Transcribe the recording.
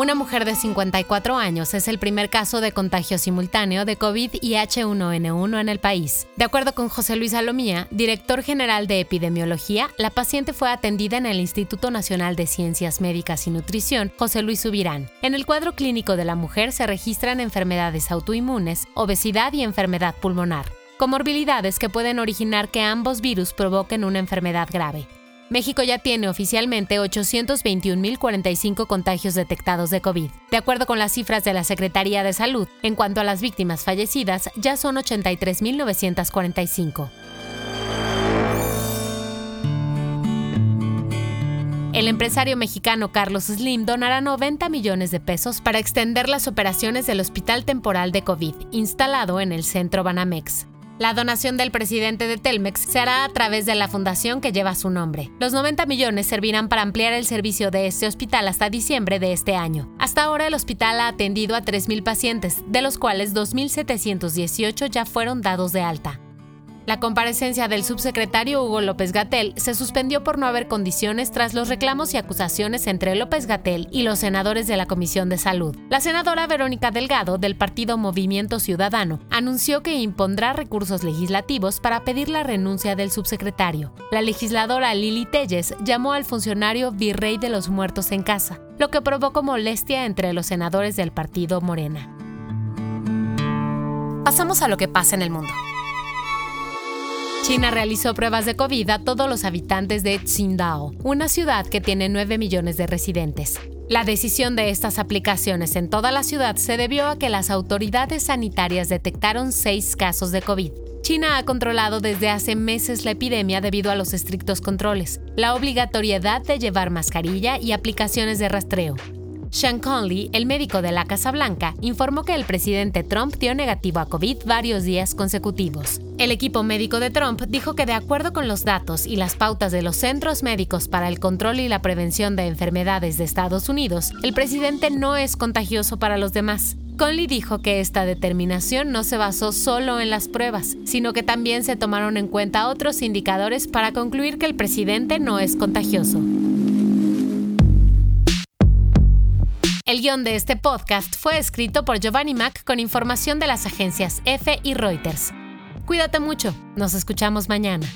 Una mujer de 54 años es el primer caso de contagio simultáneo de COVID y H1N1 en el país. De acuerdo con José Luis Salomía, director general de epidemiología, la paciente fue atendida en el Instituto Nacional de Ciencias Médicas y Nutrición, José Luis Subirán. En el cuadro clínico de la mujer se registran enfermedades autoinmunes, obesidad y enfermedad pulmonar comorbilidades que pueden originar que ambos virus provoquen una enfermedad grave. México ya tiene oficialmente 821.045 contagios detectados de COVID. De acuerdo con las cifras de la Secretaría de Salud, en cuanto a las víctimas fallecidas, ya son 83.945. El empresario mexicano Carlos Slim donará 90 millones de pesos para extender las operaciones del Hospital Temporal de COVID, instalado en el centro Banamex. La donación del presidente de Telmex se hará a través de la fundación que lleva su nombre. Los 90 millones servirán para ampliar el servicio de este hospital hasta diciembre de este año. Hasta ahora el hospital ha atendido a 3.000 pacientes, de los cuales 2.718 ya fueron dados de alta. La comparecencia del subsecretario Hugo López Gatel se suspendió por no haber condiciones tras los reclamos y acusaciones entre López Gatel y los senadores de la Comisión de Salud. La senadora Verónica Delgado, del partido Movimiento Ciudadano, anunció que impondrá recursos legislativos para pedir la renuncia del subsecretario. La legisladora Lili Telles llamó al funcionario virrey de los muertos en casa, lo que provocó molestia entre los senadores del partido Morena. Pasamos a lo que pasa en el mundo. China realizó pruebas de COVID a todos los habitantes de Tsingtao, una ciudad que tiene 9 millones de residentes. La decisión de estas aplicaciones en toda la ciudad se debió a que las autoridades sanitarias detectaron seis casos de COVID. China ha controlado desde hace meses la epidemia debido a los estrictos controles, la obligatoriedad de llevar mascarilla y aplicaciones de rastreo. Sean Conley, el médico de la Casa Blanca, informó que el presidente Trump dio negativo a COVID varios días consecutivos. El equipo médico de Trump dijo que de acuerdo con los datos y las pautas de los Centros Médicos para el Control y la Prevención de Enfermedades de Estados Unidos, el presidente no es contagioso para los demás. Conley dijo que esta determinación no se basó solo en las pruebas, sino que también se tomaron en cuenta otros indicadores para concluir que el presidente no es contagioso. El guion de este podcast fue escrito por Giovanni Mac con información de las agencias EFE y Reuters. Cuídate mucho, nos escuchamos mañana.